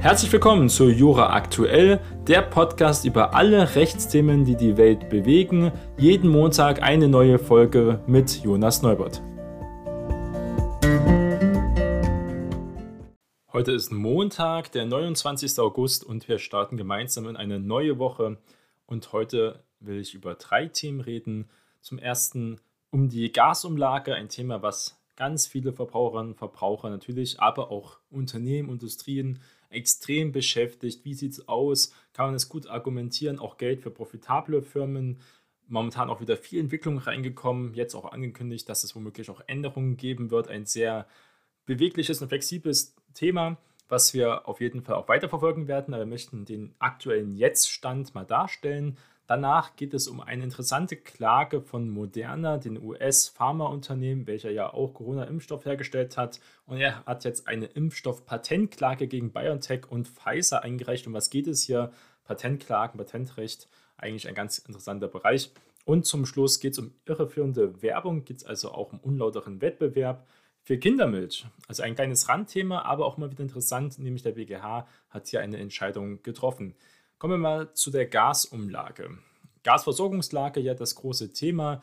Herzlich willkommen zu Jura Aktuell, der Podcast über alle Rechtsthemen, die die Welt bewegen. Jeden Montag eine neue Folge mit Jonas Neubert. Heute ist Montag, der 29. August und wir starten gemeinsam in eine neue Woche. Und heute will ich über drei Themen reden. Zum ersten um die Gasumlage, ein Thema, was ganz viele Verbraucherinnen und Verbraucher natürlich, aber auch Unternehmen, Industrien extrem beschäftigt. Wie sieht es aus? Kann man es gut argumentieren? Auch Geld für profitable Firmen. Momentan auch wieder viel Entwicklung reingekommen. Jetzt auch angekündigt, dass es womöglich auch Änderungen geben wird. Ein sehr bewegliches und flexibles Thema, was wir auf jeden Fall auch weiterverfolgen werden. Aber wir möchten den aktuellen Jetzt-Stand mal darstellen. Danach geht es um eine interessante Klage von Moderna, den US-Pharmaunternehmen, welcher ja auch Corona-Impfstoff hergestellt hat. Und er hat jetzt eine Impfstoff-Patentklage gegen BioNTech und Pfizer eingereicht. Um was geht es hier? Patentklagen, Patentrecht, eigentlich ein ganz interessanter Bereich. Und zum Schluss geht es um irreführende Werbung, geht es also auch um unlauteren Wettbewerb für Kindermilch. Also ein kleines Randthema, aber auch mal wieder interessant, nämlich der BGH hat hier eine Entscheidung getroffen. Kommen wir mal zu der Gasumlage. Gasversorgungslage, ja das große Thema.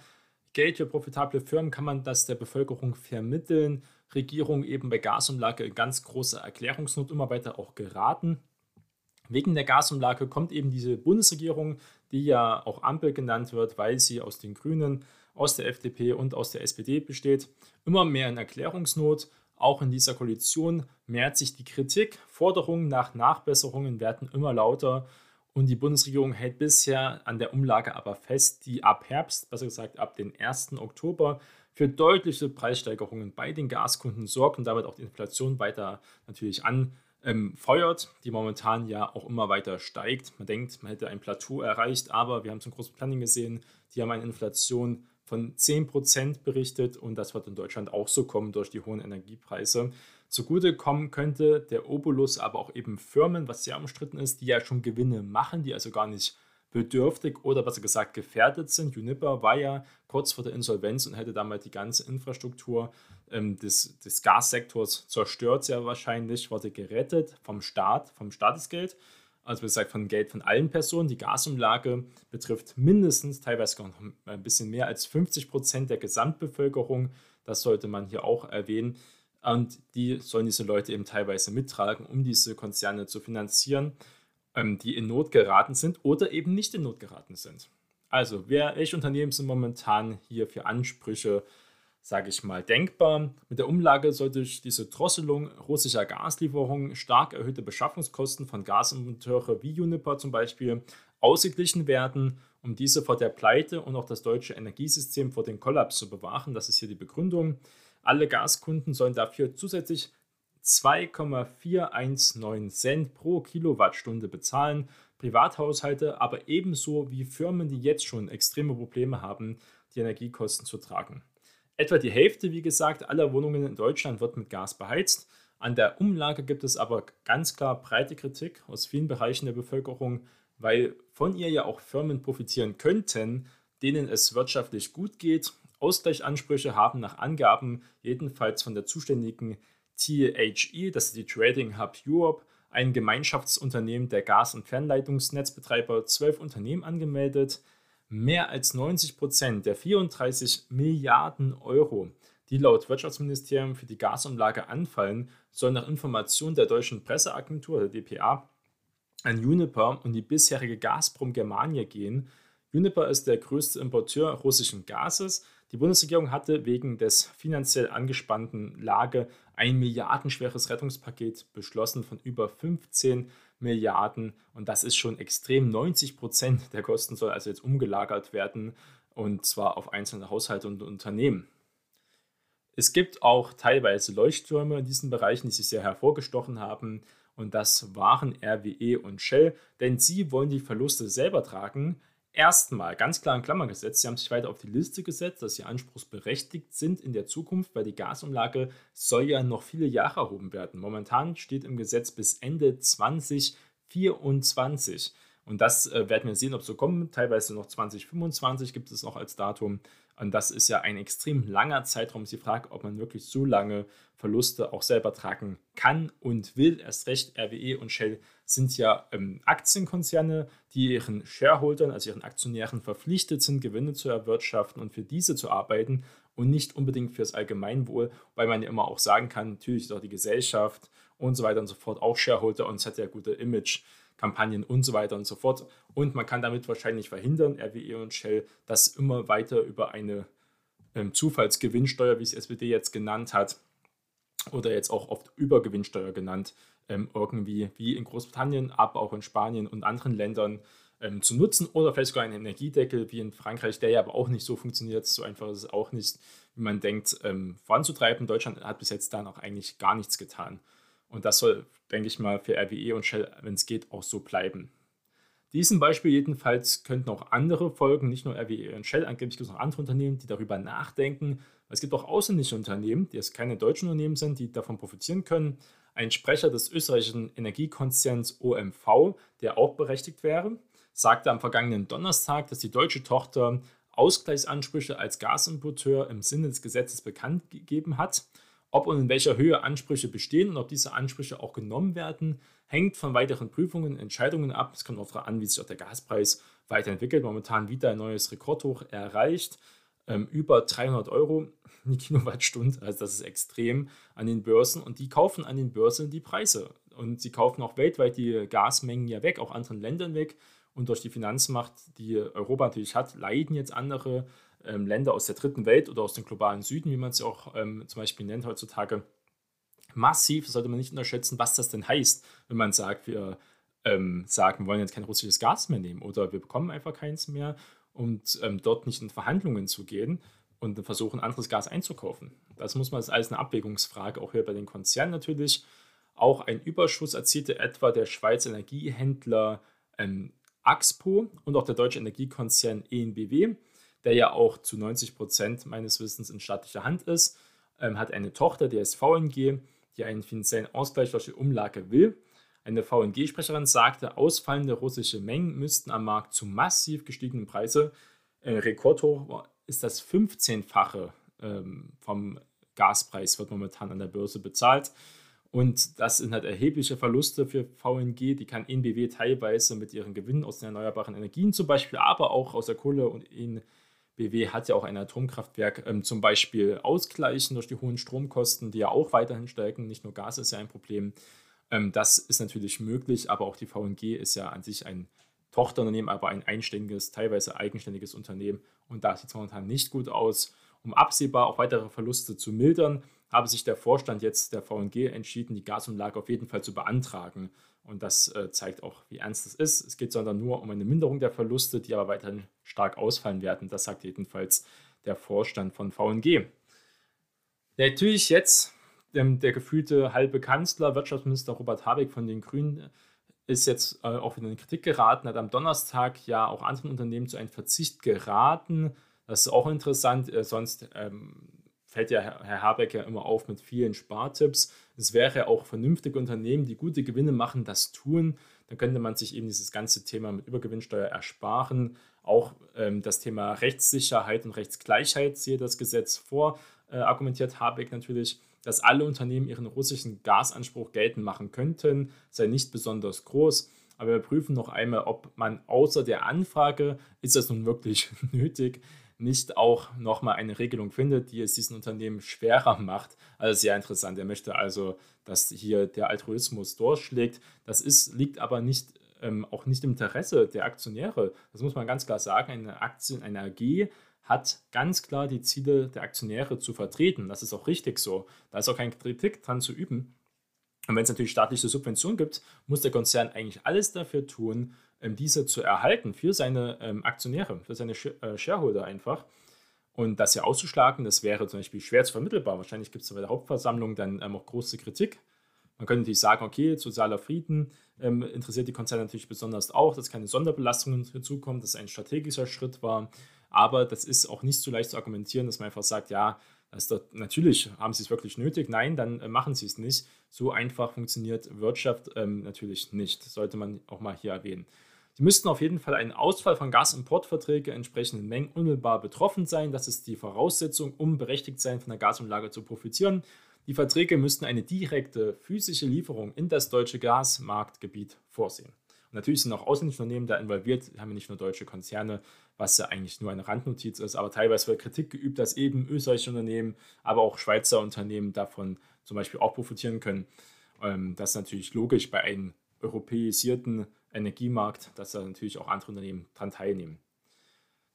Geld für profitable Firmen kann man das der Bevölkerung vermitteln. Regierung eben bei Gasumlage in ganz große Erklärungsnot immer weiter auch geraten. Wegen der Gasumlage kommt eben diese Bundesregierung, die ja auch Ampel genannt wird, weil sie aus den Grünen, aus der FDP und aus der SPD besteht, immer mehr in Erklärungsnot. Auch in dieser Koalition mehrt sich die Kritik. Forderungen nach Nachbesserungen werden immer lauter. Und die Bundesregierung hält bisher an der Umlage aber fest, die ab Herbst, besser gesagt ab dem 1. Oktober, für deutliche Preissteigerungen bei den Gaskunden sorgt und damit auch die Inflation weiter natürlich anfeuert, ähm, die momentan ja auch immer weiter steigt. Man denkt, man hätte ein Plateau erreicht, aber wir haben zum großen Planning gesehen, die haben eine Inflation von 10% berichtet und das wird in Deutschland auch so kommen durch die hohen Energiepreise. Zugute kommen könnte der Obolus aber auch eben Firmen, was sehr umstritten ist, die ja schon Gewinne machen, die also gar nicht bedürftig oder besser gesagt gefährdet sind. Juniper war ja kurz vor der Insolvenz und hätte damals die ganze Infrastruktur ähm, des, des Gassektors zerstört, sehr wahrscheinlich, wurde gerettet vom Staat, vom Staatesgeld. Also wie gesagt, von Geld von allen Personen. Die Gasumlage betrifft mindestens, teilweise noch ein bisschen mehr als 50 Prozent der Gesamtbevölkerung. Das sollte man hier auch erwähnen. Und die sollen diese Leute eben teilweise mittragen, um diese Konzerne zu finanzieren, ähm, die in Not geraten sind oder eben nicht in Not geraten sind. Also, wer, welche Unternehmen sind momentan hier für Ansprüche, sage ich mal, denkbar? Mit der Umlage soll durch diese Drosselung russischer Gaslieferungen stark erhöhte Beschaffungskosten von Gasimporteure wie Uniper zum Beispiel ausgeglichen werden, um diese vor der Pleite und auch das deutsche Energiesystem vor dem Kollaps zu bewahren. Das ist hier die Begründung. Alle Gaskunden sollen dafür zusätzlich 2,419 Cent pro Kilowattstunde bezahlen. Privathaushalte, aber ebenso wie Firmen, die jetzt schon extreme Probleme haben, die Energiekosten zu tragen. Etwa die Hälfte, wie gesagt, aller Wohnungen in Deutschland wird mit Gas beheizt. An der Umlage gibt es aber ganz klar breite Kritik aus vielen Bereichen der Bevölkerung, weil von ihr ja auch Firmen profitieren könnten, denen es wirtschaftlich gut geht Ausgleichsansprüche haben nach Angaben jedenfalls von der zuständigen THE, das ist die Trading Hub Europe, ein Gemeinschaftsunternehmen der Gas- und Fernleitungsnetzbetreiber, zwölf Unternehmen angemeldet. Mehr als 90 Prozent der 34 Milliarden Euro, die laut Wirtschaftsministerium für die Gasumlage anfallen, sollen nach Information der deutschen Presseagentur, der DPA, an Uniper und die bisherige Gazprom Germania gehen. Uniper ist der größte Importeur russischen Gases die Bundesregierung hatte wegen des finanziell angespannten Lage ein milliardenschweres Rettungspaket beschlossen von über 15 Milliarden und das ist schon extrem. 90 Prozent der Kosten soll also jetzt umgelagert werden und zwar auf einzelne Haushalte und Unternehmen. Es gibt auch teilweise Leuchttürme in diesen Bereichen, die sich sehr hervorgestochen haben und das waren RWE und Shell, denn sie wollen die Verluste selber tragen, erstmal ganz klar in Klammern gesetzt. Sie haben sich weiter auf die Liste gesetzt, dass sie anspruchsberechtigt sind in der Zukunft, weil die Gasumlage soll ja noch viele Jahre erhoben werden. Momentan steht im Gesetz bis Ende 2024. Und das äh, werden wir sehen, ob so kommt. Teilweise noch 2025 gibt es noch als Datum. Und das ist ja ein extrem langer Zeitraum. Sie fragt, ob man wirklich so lange Verluste auch selber tragen kann und will. Erst recht, RWE und Shell sind ja ähm, Aktienkonzerne, die ihren Shareholdern, also ihren Aktionären verpflichtet sind, Gewinne zu erwirtschaften und für diese zu arbeiten und nicht unbedingt fürs Allgemeinwohl, weil man ja immer auch sagen kann, natürlich ist auch die Gesellschaft und so weiter und so fort auch Shareholder und es hat ja gute Image. Kampagnen und so weiter und so fort. Und man kann damit wahrscheinlich verhindern, RWE und Shell, dass immer weiter über eine ähm, Zufallsgewinnsteuer, wie es SPD jetzt genannt hat, oder jetzt auch oft Übergewinnsteuer genannt, ähm, irgendwie wie in Großbritannien, aber auch in Spanien und anderen Ländern ähm, zu nutzen oder vielleicht sogar einen Energiedeckel wie in Frankreich, der ja aber auch nicht so funktioniert. So einfach ist es auch nicht, wie man denkt, ähm, voranzutreiben. Deutschland hat bis jetzt da noch eigentlich gar nichts getan. Und das soll, denke ich mal, für RWE und Shell, wenn es geht, auch so bleiben. Diesem Beispiel jedenfalls könnten auch andere folgen, nicht nur RWE und Shell, angeblich gibt es noch andere Unternehmen, die darüber nachdenken. Es gibt auch ausländische Unternehmen, die jetzt keine deutschen Unternehmen sind, die davon profitieren können. Ein Sprecher des österreichischen Energiekonzerns OMV, der auch berechtigt wäre, sagte am vergangenen Donnerstag, dass die deutsche Tochter Ausgleichsansprüche als Gasimporteur im Sinne des Gesetzes bekannt gegeben hat. Ob und in welcher Höhe Ansprüche bestehen und ob diese Ansprüche auch genommen werden, hängt von weiteren Prüfungen und Entscheidungen ab. Es kommt auch darauf an, wie sich auch der Gaspreis weiterentwickelt. Momentan wieder ein neues Rekordhoch erreicht. Ähm, über 300 Euro die Kilowattstunde, also das ist extrem an den Börsen und die kaufen an den Börsen die Preise und sie kaufen auch weltweit die Gasmengen ja weg, auch anderen Ländern weg und durch die Finanzmacht, die Europa natürlich hat, leiden jetzt andere Länder aus der dritten Welt oder aus dem globalen Süden, wie man es auch ähm, zum Beispiel nennt heutzutage, massiv. Das sollte man nicht unterschätzen, was das denn heißt, wenn man sagt, wir ähm, sagen, wir wollen jetzt kein russisches Gas mehr nehmen oder wir bekommen einfach keins mehr und ähm, dort nicht in Verhandlungen zu gehen und versuchen, anderes Gas einzukaufen. Das muss man als eine Abwägungsfrage, auch hier bei den Konzernen natürlich. Auch ein Überschuss erzielte etwa der Schweizer Energiehändler ähm, Axpo und auch der deutsche Energiekonzern ENBW der ja auch zu 90 Prozent meines Wissens in staatlicher Hand ist, ähm, hat eine Tochter, die heißt VNG, die einen finanziellen Ausgleich durch die Umlage will. Eine VNG-Sprecherin sagte, ausfallende russische Mengen müssten am Markt zu massiv gestiegenen Preisen, äh, Rekordhoch ist das 15-fache ähm, vom Gaspreis, wird momentan an der Börse bezahlt. Und das sind halt erhebliche Verluste für VNG. Die kann NBW teilweise mit ihren Gewinnen aus den erneuerbaren Energien zum Beispiel, aber auch aus der Kohle und in BW hat ja auch ein Atomkraftwerk ähm, zum Beispiel ausgleichen durch die hohen Stromkosten, die ja auch weiterhin steigen. Nicht nur Gas ist ja ein Problem. Ähm, das ist natürlich möglich, aber auch die VNG ist ja an sich ein Tochterunternehmen, aber ein einständiges, teilweise eigenständiges Unternehmen. Und da sieht es momentan nicht gut aus. Um absehbar auch weitere Verluste zu mildern, habe sich der Vorstand jetzt der VNG entschieden, die Gasumlage auf jeden Fall zu beantragen. Und das äh, zeigt auch, wie ernst es ist. Es geht sondern nur um eine Minderung der Verluste, die aber weiterhin stark ausfallen werden. Das sagt jedenfalls der Vorstand von VNG. Natürlich jetzt ähm, der gefühlte halbe Kanzler, Wirtschaftsminister Robert Habeck von den Grünen, ist jetzt äh, auch in Kritik geraten, hat am Donnerstag ja auch anderen Unternehmen zu einem Verzicht geraten. Das ist auch interessant. Äh, sonst ähm, fällt ja Herr Habeck ja immer auf mit vielen Spartipps. Es wäre auch vernünftige Unternehmen, die gute Gewinne machen, das tun. Dann könnte man sich eben dieses ganze Thema mit Übergewinnsteuer ersparen. Auch ähm, das Thema Rechtssicherheit und Rechtsgleichheit sehe das Gesetz vor, äh, argumentiert Habeck natürlich, dass alle Unternehmen ihren russischen Gasanspruch geltend machen könnten, sei nicht besonders groß. Aber wir prüfen noch einmal, ob man außer der Anfrage, ist das nun wirklich nötig, nicht auch nochmal eine Regelung findet, die es diesen Unternehmen schwerer macht. Also sehr interessant. Er möchte also, dass hier der Altruismus durchschlägt. Das ist, liegt aber nicht, ähm, auch nicht im Interesse der Aktionäre. Das muss man ganz klar sagen. Eine Aktie, eine AG hat ganz klar die Ziele der Aktionäre zu vertreten. Das ist auch richtig so. Da ist auch keine Kritik dran zu üben. Und wenn es natürlich staatliche Subventionen gibt, muss der Konzern eigentlich alles dafür tun, diese zu erhalten für seine ähm, Aktionäre, für seine äh, Shareholder einfach. Und das hier auszuschlagen, das wäre zum Beispiel schwer zu vermittelbar. Wahrscheinlich gibt es bei der Hauptversammlung dann ähm, auch große Kritik. Man könnte natürlich sagen, okay, sozialer Frieden ähm, interessiert die Konzerne natürlich besonders auch, dass keine Sonderbelastungen hinzukommen, dass ein strategischer Schritt war. Aber das ist auch nicht so leicht zu argumentieren, dass man einfach sagt, ja, dort, natürlich haben sie es wirklich nötig. Nein, dann äh, machen sie es nicht. So einfach funktioniert Wirtschaft ähm, natürlich nicht. Sollte man auch mal hier erwähnen. Die müssten auf jeden Fall einen Ausfall von Gasimportverträgen entsprechenden Mengen unmittelbar betroffen sein. Das ist die Voraussetzung, um berechtigt sein, von der Gasumlage zu profitieren. Die Verträge müssten eine direkte physische Lieferung in das deutsche Gasmarktgebiet vorsehen. Und natürlich sind auch ausländische Unternehmen da involviert, haben ja nicht nur deutsche Konzerne, was ja eigentlich nur eine Randnotiz ist, aber teilweise wird Kritik geübt, dass eben österreichische Unternehmen, aber auch Schweizer Unternehmen davon zum Beispiel auch profitieren können. Ähm, das ist natürlich logisch bei einem europäisierten Energiemarkt, dass da natürlich auch andere Unternehmen daran teilnehmen.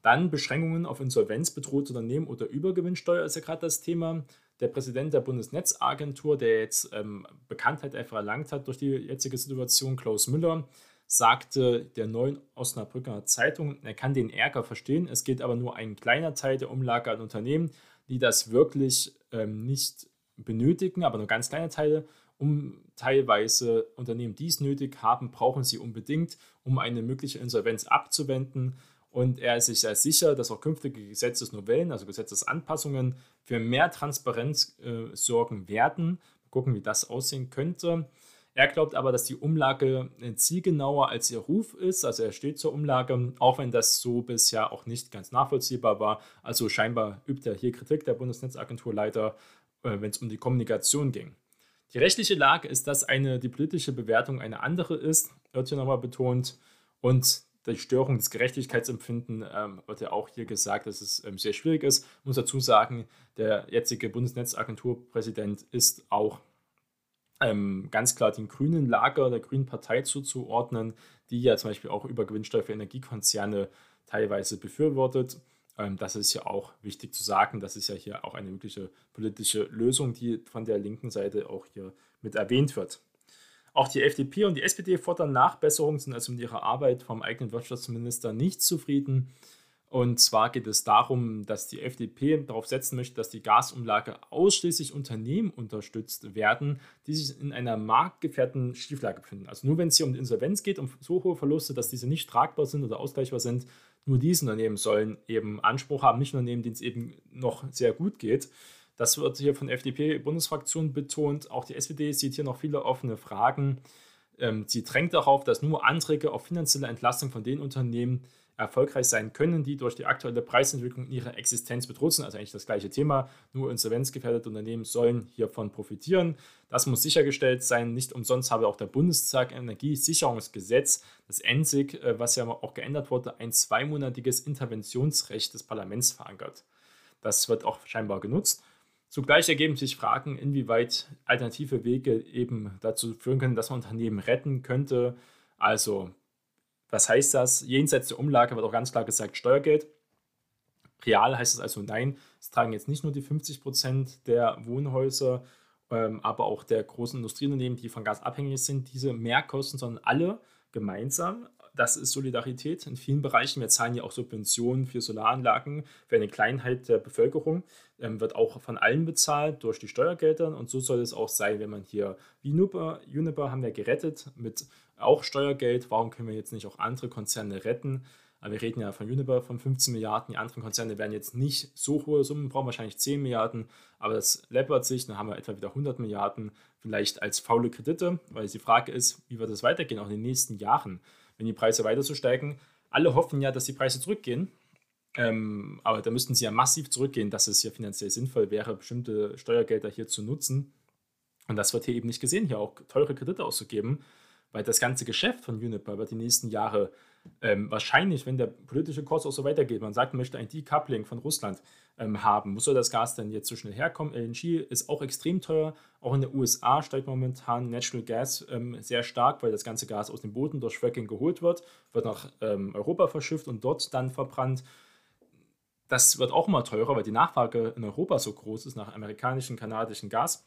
Dann Beschränkungen auf insolvenzbedrohte Unternehmen oder Übergewinnsteuer ist ja gerade das Thema. Der Präsident der Bundesnetzagentur, der jetzt ähm, Bekanntheit einfach erlangt hat durch die jetzige Situation, Klaus Müller, sagte der neuen Osnabrücker Zeitung, er kann den Ärger verstehen. Es geht aber nur ein kleiner Teil der Umlage an Unternehmen, die das wirklich ähm, nicht benötigen, aber nur ganz kleine Teile um teilweise Unternehmen dies nötig haben, brauchen sie unbedingt, um eine mögliche Insolvenz abzuwenden. Und er ist sich sehr sicher, dass auch künftige Gesetzesnovellen, also Gesetzesanpassungen, für mehr Transparenz äh, sorgen werden. Mal gucken, wie das aussehen könnte. Er glaubt aber, dass die Umlage zielgenauer als ihr Ruf ist. Also er steht zur Umlage, auch wenn das so bisher auch nicht ganz nachvollziehbar war. Also scheinbar übt er hier Kritik der Bundesnetzagentur leider, äh, wenn es um die Kommunikation ging. Die rechtliche Lage ist, dass eine, die politische Bewertung eine andere ist, wird hier nochmal betont. Und die Störung des Gerechtigkeitsempfinden ähm, wird ja auch hier gesagt, dass es ähm, sehr schwierig ist. Ich muss dazu sagen, der jetzige Bundesnetzagenturpräsident ist auch ähm, ganz klar dem grünen Lager der Grünen Partei zuzuordnen, die ja zum Beispiel auch über Gewinnsteuer für Energiekonzerne teilweise befürwortet. Ähm, das ist ja auch wichtig zu sagen. Das ist ja hier auch eine mögliche politische Lösung, die von der linken Seite auch hier mit erwähnt wird. Auch die FDP und die SPD fordern Nachbesserungen, sind also mit ihrer Arbeit vom eigenen Wirtschaftsminister nicht zufrieden. Und zwar geht es darum, dass die FDP darauf setzen möchte, dass die Gasumlage ausschließlich Unternehmen unterstützt werden, die sich in einer marktgefährdeten Schieflage befinden. Also nur wenn es hier um die Insolvenz geht, um so hohe Verluste, dass diese nicht tragbar sind oder ausgleichbar sind, nur diese Unternehmen sollen eben Anspruch haben, nicht Unternehmen, denen es eben noch sehr gut geht. Das wird hier von FDP-Bundesfraktion betont. Auch die SPD sieht hier noch viele offene Fragen. Ähm, sie drängt darauf, dass nur Anträge auf finanzielle Entlastung von den Unternehmen erfolgreich sein können, die durch die aktuelle Preisentwicklung in ihrer Existenz bedroht sind. Also eigentlich das gleiche Thema. Nur insolvenzgefährdete Unternehmen sollen hiervon profitieren. Das muss sichergestellt sein. Nicht umsonst habe auch der Bundestag Energiesicherungsgesetz, das ENSIG, äh, was ja auch geändert wurde, ein zweimonatiges Interventionsrecht des Parlaments verankert. Das wird auch scheinbar genutzt. Zugleich ergeben sich Fragen, inwieweit alternative Wege eben dazu führen können, dass man Unternehmen retten könnte. Also was heißt das? Jenseits der Umlage wird auch ganz klar gesagt Steuergeld. Real heißt es also nein, es tragen jetzt nicht nur die 50 Prozent der Wohnhäuser, ähm, aber auch der großen Industrieunternehmen, die von Gas abhängig sind, diese Mehrkosten, sondern alle gemeinsam. Das ist Solidarität in vielen Bereichen. Wir zahlen ja auch Subventionen für Solaranlagen für eine Kleinheit der Bevölkerung. Ähm, wird auch von allen bezahlt durch die Steuergelder. Und so soll es auch sein, wenn man hier wie Juniper, Juniper haben wir gerettet mit auch Steuergeld. Warum können wir jetzt nicht auch andere Konzerne retten? wir reden ja von Uniper von 15 Milliarden. Die anderen Konzerne werden jetzt nicht so hohe Summen brauchen, wahrscheinlich 10 Milliarden, aber das läppert sich. Dann haben wir etwa wieder 100 Milliarden, vielleicht als faule Kredite, weil die Frage ist, wie wird es weitergehen, auch in den nächsten Jahren, wenn die Preise weiter so steigen. Alle hoffen ja, dass die Preise zurückgehen. Ähm, aber da müssten sie ja massiv zurückgehen, dass es hier finanziell sinnvoll wäre, bestimmte Steuergelder hier zu nutzen. Und das wird hier eben nicht gesehen, hier auch teure Kredite auszugeben weil das ganze Geschäft von Uniper wird die nächsten Jahre ähm, wahrscheinlich, wenn der politische Kurs auch so weitergeht, man sagt, man möchte ein Decoupling von Russland ähm, haben, muss soll das Gas denn jetzt so schnell herkommen? LNG ist auch extrem teuer. Auch in den USA steigt momentan Natural Gas ähm, sehr stark, weil das ganze Gas aus dem Boden durch Fracking geholt wird, wird nach ähm, Europa verschifft und dort dann verbrannt. Das wird auch immer teurer, weil die Nachfrage in Europa so groß ist nach amerikanischem, kanadischem Gas.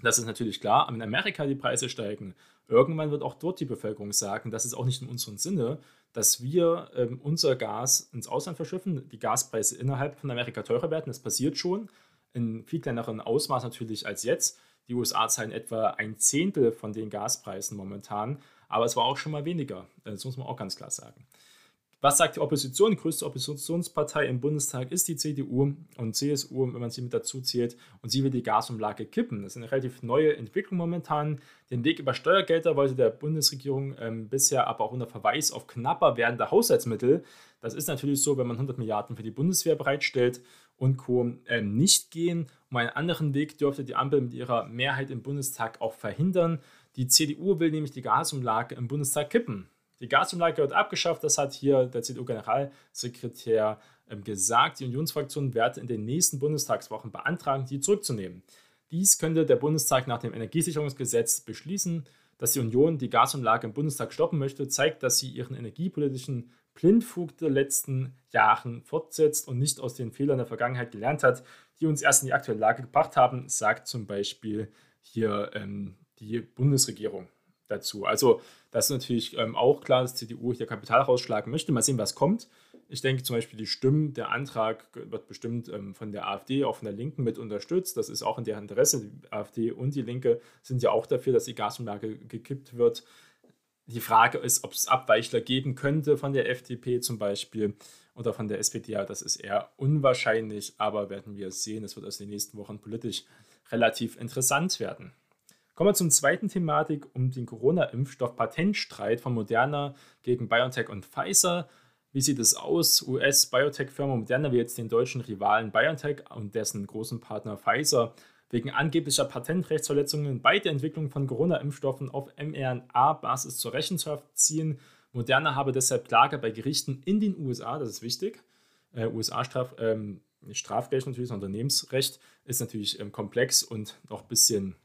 Das ist natürlich klar, aber in Amerika die Preise steigen. Irgendwann wird auch dort die Bevölkerung sagen, das ist auch nicht in unserem Sinne, dass wir ähm, unser Gas ins Ausland verschiffen, die Gaspreise innerhalb von Amerika teurer werden. Das passiert schon in viel kleineren Ausmaß natürlich als jetzt. Die USA zahlen etwa ein Zehntel von den Gaspreisen momentan, aber es war auch schon mal weniger. Das muss man auch ganz klar sagen. Was sagt die Opposition? Die größte Oppositionspartei im Bundestag ist die CDU und CSU, wenn man sie mit dazu zählt. Und sie will die Gasumlage kippen. Das ist eine relativ neue Entwicklung momentan. Den Weg über Steuergelder wollte der Bundesregierung ähm, bisher aber auch unter Verweis auf knapper werdende Haushaltsmittel. Das ist natürlich so, wenn man 100 Milliarden für die Bundeswehr bereitstellt und Co. Ähm, nicht gehen. Um einen anderen Weg dürfte die Ampel mit ihrer Mehrheit im Bundestag auch verhindern. Die CDU will nämlich die Gasumlage im Bundestag kippen. Die Gasumlage wird abgeschafft, das hat hier der CDU-Generalsekretär ähm, gesagt. Die Unionsfraktion werde in den nächsten Bundestagswochen beantragen, die zurückzunehmen. Dies könnte der Bundestag nach dem Energiesicherungsgesetz beschließen. Dass die Union die Gasumlage im Bundestag stoppen möchte, zeigt, dass sie ihren energiepolitischen Blindfug der letzten Jahren fortsetzt und nicht aus den Fehlern der Vergangenheit gelernt hat, die uns erst in die aktuelle Lage gebracht haben, sagt zum Beispiel hier ähm, die Bundesregierung dazu. Also das ist natürlich ähm, auch klar, dass CDU hier Kapital rausschlagen möchte. Mal sehen, was kommt. Ich denke zum Beispiel, die Stimmen, der Antrag wird bestimmt ähm, von der AfD, auch von der Linken mit unterstützt. Das ist auch in deren Interesse. Die AfD und die Linke sind ja auch dafür, dass die Gasumlage gekippt wird. Die Frage ist, ob es Abweichler geben könnte von der FDP zum Beispiel oder von der SPD. Ja, das ist eher unwahrscheinlich, aber werden wir sehen. Es wird aus den nächsten Wochen politisch relativ interessant werden. Kommen wir zum zweiten Thematik um den Corona-Impfstoff Patentstreit von Moderna gegen BioNTech und Pfizer. Wie sieht es aus? US-Biotech-Firma Moderna will jetzt den deutschen Rivalen BioNTech und dessen großen Partner Pfizer wegen angeblicher Patentrechtsverletzungen bei der Entwicklung von Corona-Impfstoffen auf mRNA-Basis zur Rechenschaft ziehen. Moderna habe deshalb Klage bei Gerichten in den USA, das ist wichtig. Äh, USA-Straf, ähm, natürlich, das Unternehmensrecht ist natürlich ähm, komplex und noch ein bisschen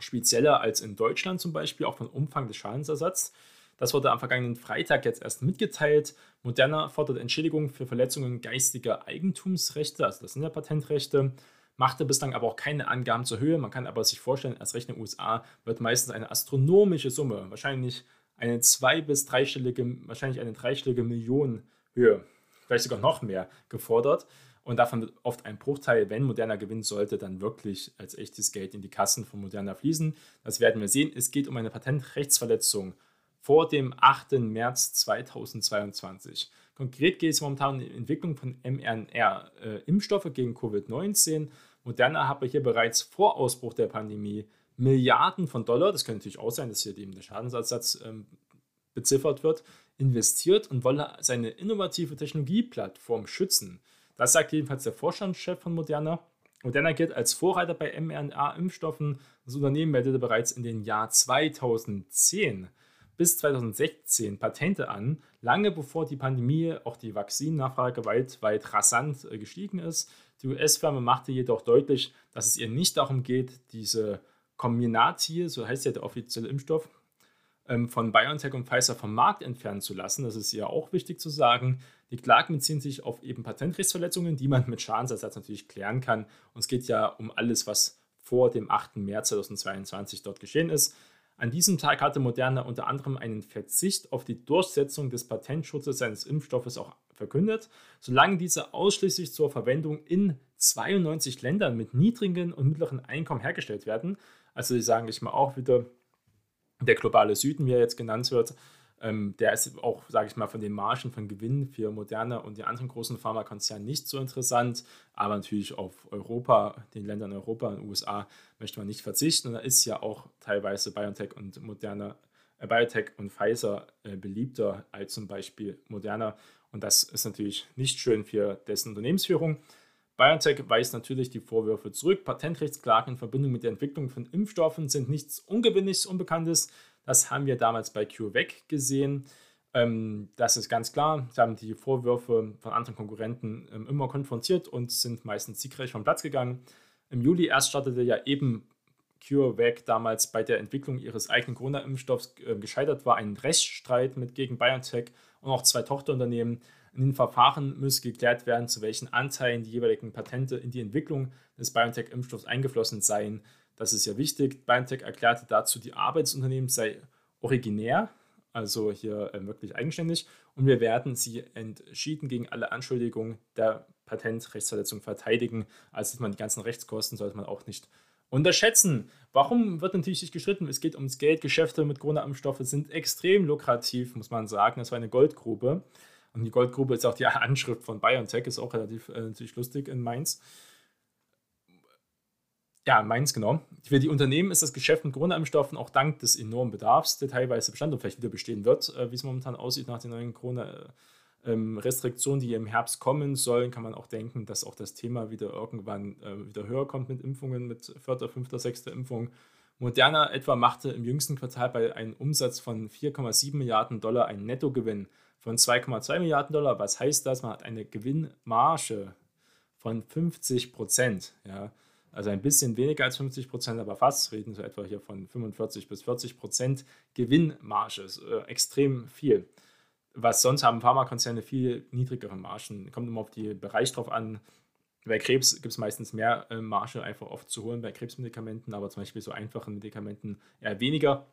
spezieller als in Deutschland zum Beispiel, auch vom Umfang des Schadensersatzes. Das wurde am vergangenen Freitag jetzt erst mitgeteilt. Moderna fordert Entschädigung für Verletzungen geistiger Eigentumsrechte, also das sind ja Patentrechte, machte bislang aber auch keine Angaben zur Höhe. Man kann aber sich vorstellen, als Recht in den USA wird meistens eine astronomische Summe, wahrscheinlich eine zwei- bis dreistellige, wahrscheinlich eine dreistellige Millionenhöhe, vielleicht sogar noch mehr gefordert. Und davon wird oft ein Bruchteil, wenn Moderna gewinnen sollte, dann wirklich als echtes Geld in die Kassen von Moderna fließen. Das werden wir sehen. Es geht um eine Patentrechtsverletzung vor dem 8. März 2022. Konkret geht es momentan um die Entwicklung von mRNA-Impfstoffe gegen Covid-19. Moderna habe hier bereits vor Ausbruch der Pandemie Milliarden von Dollar, das könnte natürlich auch sein, dass hier eben der Schadensersatz ähm, beziffert wird, investiert und wolle seine innovative Technologieplattform schützen. Das sagt jedenfalls der Vorstandschef von Moderna. Moderna gilt als Vorreiter bei mRNA-Impfstoffen. Das Unternehmen meldete bereits in den Jahr 2010 bis 2016 Patente an, lange bevor die Pandemie auch die Vakzinnachfrage weltweit rasant äh, gestiegen ist. Die US-Firma machte jedoch deutlich, dass es ihr nicht darum geht, diese Comirnaty, so heißt ja der offizielle Impfstoff, ähm, von BioNTech und Pfizer vom Markt entfernen zu lassen. Das ist ja auch wichtig zu sagen. Die Klagen beziehen sich auf eben Patentrechtsverletzungen, die man mit Schadensersatz natürlich klären kann. Und es geht ja um alles, was vor dem 8. März 2022 dort geschehen ist. An diesem Tag hatte Moderna unter anderem einen Verzicht auf die Durchsetzung des Patentschutzes seines Impfstoffes auch verkündet, solange diese ausschließlich zur Verwendung in 92 Ländern mit niedrigen und mittleren Einkommen hergestellt werden. Also sie sagen ich mal auch wieder, der globale Süden, wie er jetzt genannt wird, ähm, der ist auch, sage ich mal, von den Margen von Gewinn für Moderna und die anderen großen Pharmakonzerne nicht so interessant. Aber natürlich auf Europa, den Ländern Europa und USA möchte man nicht verzichten. Und da ist ja auch teilweise BioNTech und Moderna, äh, Biotech und Pfizer äh, beliebter als zum Beispiel Moderna. Und das ist natürlich nicht schön für dessen Unternehmensführung. BioNTech weist natürlich die Vorwürfe zurück. Patentrechtsklagen in Verbindung mit der Entwicklung von Impfstoffen sind nichts Ungewöhnliches, Unbekanntes. Das haben wir damals bei CureVac gesehen. Ähm, das ist ganz klar. Sie haben die Vorwürfe von anderen Konkurrenten ähm, immer konfrontiert und sind meistens siegreich vom Platz gegangen. Im Juli erst startete ja eben CureVac damals bei der Entwicklung ihres eigenen Corona-Impfstoffs äh, gescheitert war, ein Rechtsstreit mit gegen BioNTech und auch zwei Tochterunternehmen. In den Verfahren müsse geklärt werden, zu welchen Anteilen die jeweiligen Patente in die Entwicklung des BioNTech-Impfstoffs eingeflossen seien. Das ist ja wichtig. BioNTech erklärte dazu, die Arbeit des sei originär, also hier äh, wirklich eigenständig, und wir werden sie entschieden gegen alle Anschuldigungen der Patentrechtsverletzung verteidigen. Also sieht man, die ganzen Rechtskosten sollte man auch nicht unterschätzen. Warum wird natürlich nicht gestritten? Es geht ums Geld. Geschäfte mit Corona-Impfstoffe sind extrem lukrativ, muss man sagen. Das war eine Goldgrube. Und die Goldgrube ist auch die Anschrift von BioNTech, ist auch relativ äh, natürlich lustig in Mainz. Ja, Mainz, genau. Für die Unternehmen ist das Geschäft mit Corona-Impfstoffen auch dank des enormen Bedarfs, der teilweise bestand und vielleicht wieder bestehen wird, äh, wie es momentan aussieht nach den neuen Corona-Restriktionen, die im Herbst kommen sollen, kann man auch denken, dass auch das Thema wieder irgendwann äh, wieder höher kommt mit Impfungen, mit vierter, fünfter, sechster Impfung. Moderna etwa machte im jüngsten Quartal bei einem Umsatz von 4,7 Milliarden Dollar einen Nettogewinn von 2,2 Milliarden Dollar. Was heißt das? Man hat eine Gewinnmarge von 50 Prozent. Ja. Also ein bisschen weniger als 50 Prozent, aber fast. Reden so etwa hier von 45 bis 40 Prozent Gewinnmarge. Ist, äh, extrem viel. Was sonst haben Pharmakonzerne viel niedrigere Margen. Kommt immer auf den Bereich drauf an. Bei Krebs gibt es meistens mehr äh, Marge einfach oft zu holen bei Krebsmedikamenten, aber zum Beispiel so einfachen Medikamenten eher weniger.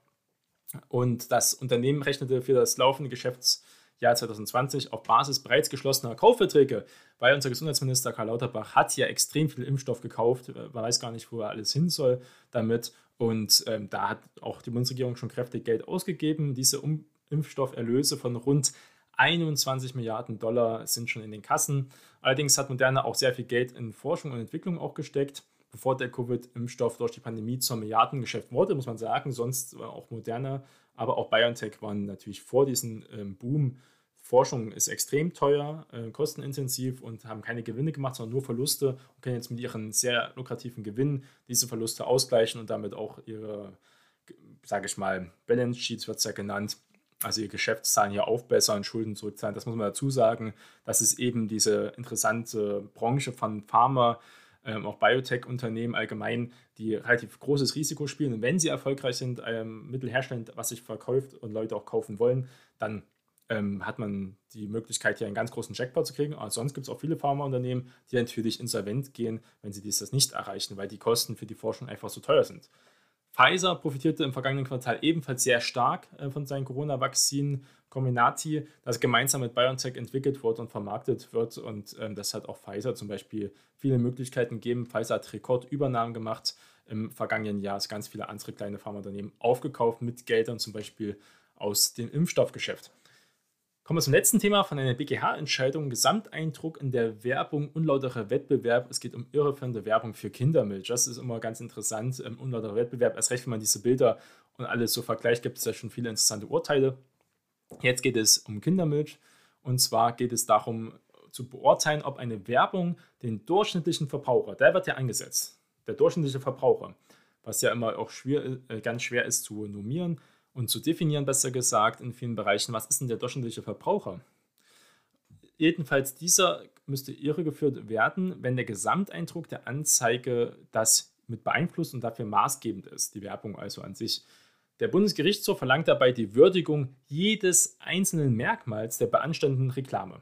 Und das Unternehmen rechnete für das laufende Geschäfts Jahr 2020 auf Basis bereits geschlossener Kaufverträge, weil unser Gesundheitsminister Karl Lauterbach hat ja extrem viel Impfstoff gekauft. Man weiß gar nicht, wo er alles hin soll damit. Und ähm, da hat auch die Bundesregierung schon kräftig Geld ausgegeben. Diese um Impfstofferlöse von rund 21 Milliarden Dollar sind schon in den Kassen. Allerdings hat Moderna auch sehr viel Geld in Forschung und Entwicklung auch gesteckt, bevor der Covid-Impfstoff durch die Pandemie zum Milliardengeschäft wurde, muss man sagen. Sonst war auch Moderna aber auch BioNTech waren natürlich vor diesem ähm, Boom. Forschung ist extrem teuer, äh, kostenintensiv und haben keine Gewinne gemacht, sondern nur Verluste und können jetzt mit ihren sehr lukrativen Gewinnen diese Verluste ausgleichen und damit auch ihre, sage ich mal, Balance Sheets wird es ja genannt, also ihr Geschäftszahlen hier aufbessern, Schulden zurückzahlen. Das muss man dazu sagen. Das ist eben diese interessante Branche von Pharma, ähm, auch Biotech-Unternehmen allgemein, die relativ großes Risiko spielen. Und wenn sie erfolgreich sind, ähm, Mittel herstellen, was sich verkauft und Leute auch kaufen wollen, dann ähm, hat man die Möglichkeit, hier einen ganz großen Jackpot zu kriegen. Aber sonst gibt es auch viele Pharmaunternehmen, die natürlich insolvent gehen, wenn sie dies das nicht erreichen, weil die Kosten für die Forschung einfach so teuer sind. Pfizer profitierte im vergangenen Quartal ebenfalls sehr stark äh, von seinen Corona-Vakzinen Combinati, das gemeinsam mit BioNTech entwickelt wurde und vermarktet wird. Und ähm, das hat auch Pfizer zum Beispiel viele Möglichkeiten gegeben. Pfizer hat Rekordübernahmen gemacht im vergangenen Jahr, ist ganz viele andere kleine Pharmaunternehmen aufgekauft mit Geldern zum Beispiel aus dem Impfstoffgeschäft. Kommen wir zum letzten Thema von einer BGH-Entscheidung. Gesamteindruck in der Werbung, unlauterer Wettbewerb. Es geht um irreführende Werbung für Kindermilch. Das ist immer ganz interessant. Ähm, unlauterer Wettbewerb, erst recht, wenn man diese Bilder und alles so vergleicht, gibt es ja schon viele interessante Urteile. Jetzt geht es um Kindermilch. Und zwar geht es darum zu beurteilen, ob eine Werbung den durchschnittlichen Verbraucher, der wird ja eingesetzt, der durchschnittliche Verbraucher, was ja immer auch schwer, äh, ganz schwer ist zu normieren, und zu definieren, besser gesagt, in vielen Bereichen, was ist denn der durchschnittliche Verbraucher? Jedenfalls dieser müsste irregeführt werden, wenn der Gesamteindruck der Anzeige das mit beeinflusst und dafür maßgebend ist, die Werbung also an sich. Der Bundesgerichtshof verlangt dabei die Würdigung jedes einzelnen Merkmals der beanstandenden Reklame.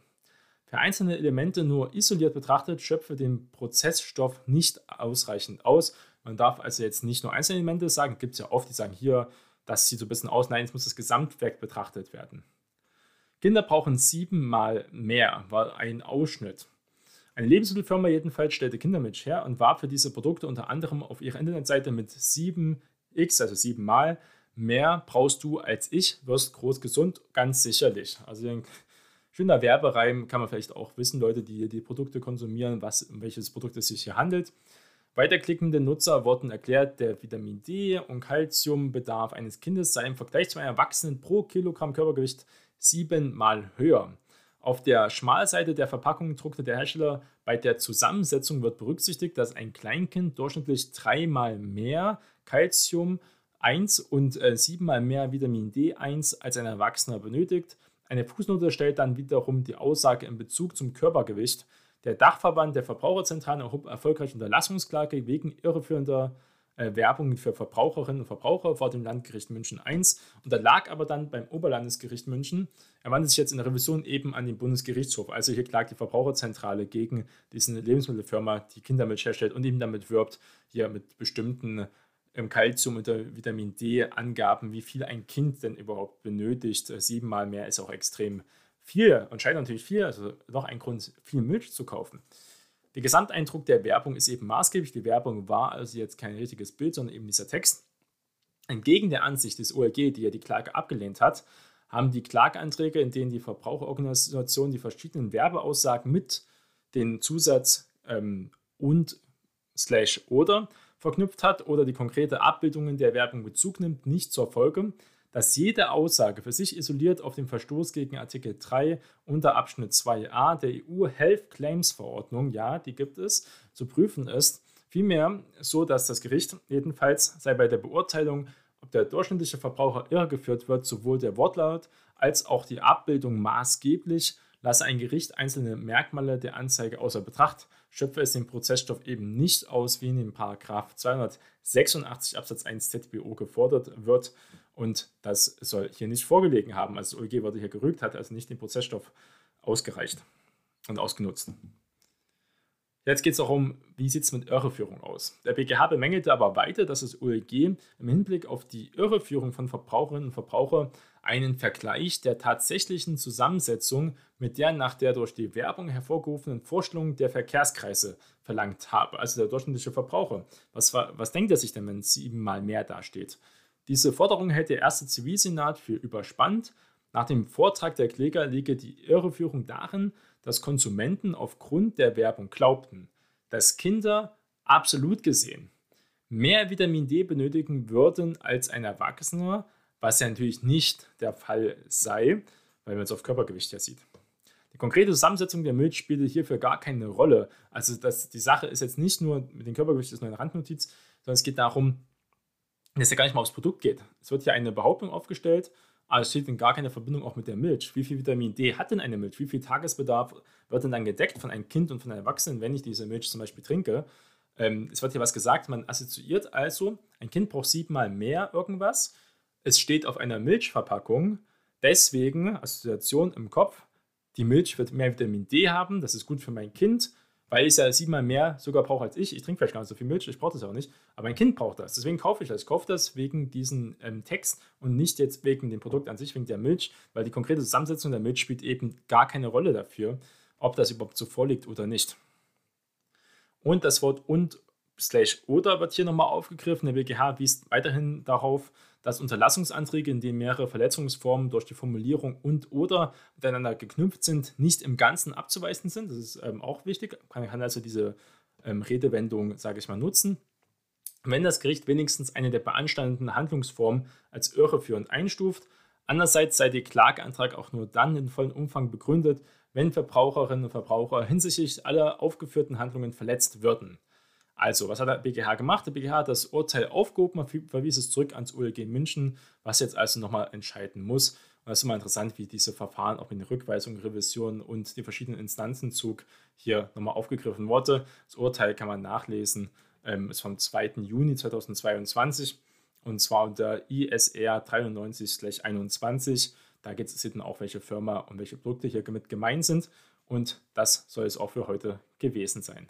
Für einzelne Elemente nur isoliert betrachtet schöpfe den Prozessstoff nicht ausreichend aus. Man darf also jetzt nicht nur einzelne Elemente sagen, gibt es ja oft, die sagen hier, das sieht so ein bisschen aus. Nein, es muss das Gesamtwerk betrachtet werden. Kinder brauchen siebenmal mehr, war ein Ausschnitt. Eine Lebensmittelfirma jedenfalls stellte Kindermilch her und warb für diese Produkte unter anderem auf ihrer Internetseite mit 7x, also siebenmal mehr brauchst du als ich, wirst groß gesund, ganz sicherlich. Also ein schöner Werbereim kann man vielleicht auch wissen, Leute, die die Produkte konsumieren, was, um welches Produkt es sich hier handelt. Weiterklickende Nutzer wurden erklärt, der Vitamin D- und Kalziumbedarf eines Kindes sei im Vergleich zu einem Erwachsenen pro Kilogramm Körpergewicht siebenmal höher. Auf der Schmalseite der Verpackung druckte der Hersteller, bei der Zusammensetzung wird berücksichtigt, dass ein Kleinkind durchschnittlich dreimal mehr Kalzium 1 und äh, siebenmal mehr Vitamin D1 als ein Erwachsener benötigt. Eine Fußnote stellt dann wiederum die Aussage in Bezug zum Körpergewicht der Dachverband der Verbraucherzentralen erhob erfolgreich Unterlassungsklage wegen irreführender äh, Werbung für Verbraucherinnen und Verbraucher vor dem Landgericht München I. unterlag aber dann beim Oberlandesgericht München. Er wandte sich jetzt in der Revision eben an den Bundesgerichtshof. Also hier klagt die Verbraucherzentrale gegen diese Lebensmittelfirma, die Kindermilch herstellt und eben damit wirbt, hier mit bestimmten ähm, Kalzium und Vitamin D Angaben, wie viel ein Kind denn überhaupt benötigt. Siebenmal mehr ist auch extrem viel und scheint natürlich viel, also noch ein Grund, viel Milch zu kaufen. Der Gesamteindruck der Werbung ist eben maßgeblich. Die Werbung war also jetzt kein richtiges Bild, sondern eben dieser Text. Entgegen der Ansicht des OLG, die ja die Klage abgelehnt hat, haben die Klageanträge, in denen die Verbraucherorganisation die verschiedenen Werbeaussagen mit den Zusatz ähm, und slash oder verknüpft hat oder die konkrete Abbildungen der Werbung Bezug nimmt, nicht zur Folge, dass jede Aussage für sich isoliert auf den Verstoß gegen Artikel 3 unter Abschnitt 2a der EU Health Claims Verordnung, ja, die gibt es, zu prüfen ist. Vielmehr so, dass das Gericht jedenfalls sei bei der Beurteilung, ob der durchschnittliche Verbraucher irregeführt wird, sowohl der Wortlaut als auch die Abbildung maßgeblich, lasse ein Gericht einzelne Merkmale der Anzeige außer Betracht, schöpfe es den Prozessstoff eben nicht aus, wie in dem Paragraph 286 Absatz 1 ZBO gefordert wird. Und das soll hier nicht vorgelegen haben. Also das OEG wurde hier gerügt, hat also nicht den Prozessstoff ausgereicht und ausgenutzt. Jetzt geht es darum, wie sieht es mit Irreführung aus. Der BGH bemängelte aber weiter, dass das OEG im Hinblick auf die Irreführung von Verbraucherinnen und Verbrauchern einen Vergleich der tatsächlichen Zusammensetzung mit der nach der durch die Werbung hervorgerufenen Vorstellung der Verkehrskreise verlangt habe. Also der durchschnittliche Verbraucher. Was, was denkt er sich denn, wenn siebenmal mehr dasteht? Diese Forderung hält der erste Zivilsenat für überspannt. Nach dem Vortrag der Kläger liege die Irreführung darin, dass Konsumenten aufgrund der Werbung glaubten, dass Kinder absolut gesehen mehr Vitamin D benötigen würden als ein Erwachsener, was ja natürlich nicht der Fall sei, weil man es auf Körpergewicht ja sieht. Die konkrete Zusammensetzung der Milch spielte hierfür gar keine Rolle. Also das, die Sache ist jetzt nicht nur mit dem Körpergewicht, das ist nur eine Randnotiz, sondern es geht darum, dass ja gar nicht mal aufs Produkt geht. Es wird hier eine Behauptung aufgestellt, aber es steht in gar keine Verbindung auch mit der Milch. Wie viel Vitamin D hat denn eine Milch? Wie viel Tagesbedarf wird denn dann gedeckt von einem Kind und von einem Erwachsenen, wenn ich diese Milch zum Beispiel trinke? Ähm, es wird hier was gesagt, man assoziiert also, ein Kind braucht siebenmal mehr irgendwas. Es steht auf einer Milchverpackung. Deswegen, Assoziation im Kopf, die Milch wird mehr Vitamin D haben, das ist gut für mein Kind weil ich ja siebenmal mehr sogar brauche als ich. Ich trinke vielleicht gar nicht so viel Milch, ich brauche das auch nicht. Aber ein Kind braucht das. Deswegen kaufe ich das. Ich kaufe das wegen diesem ähm, Text und nicht jetzt wegen dem Produkt an sich, wegen der Milch, weil die konkrete Zusammensetzung der Milch spielt eben gar keine Rolle dafür, ob das überhaupt so vorliegt oder nicht. Und das Wort und slash oder wird hier nochmal aufgegriffen. Der BGH wies weiterhin darauf, dass Unterlassungsanträge, in denen mehrere Verletzungsformen durch die Formulierung und oder miteinander geknüpft sind, nicht im Ganzen abzuweisen sind. Das ist ähm, auch wichtig. Man kann also diese ähm, Redewendung, sage ich mal, nutzen. Wenn das Gericht wenigstens eine der beanstandeten Handlungsformen als irreführend einstuft, andererseits sei der Klageantrag auch nur dann in vollem Umfang begründet, wenn Verbraucherinnen und Verbraucher hinsichtlich aller aufgeführten Handlungen verletzt würden. Also, was hat der BGH gemacht? Der BGH hat das Urteil aufgehoben, verwies es zurück ans OLG München, was jetzt also nochmal entscheiden muss. Und das ist immer interessant, wie diese Verfahren auch in Rückweisung, Revision und den verschiedenen Instanzenzug hier nochmal aufgegriffen wurde. Das Urteil kann man nachlesen, ähm, ist vom 2. Juni 2022 und zwar unter ISR 93-21. Da geht es dann auch, welche Firma und welche Produkte hier mit gemeint sind. Und das soll es auch für heute gewesen sein.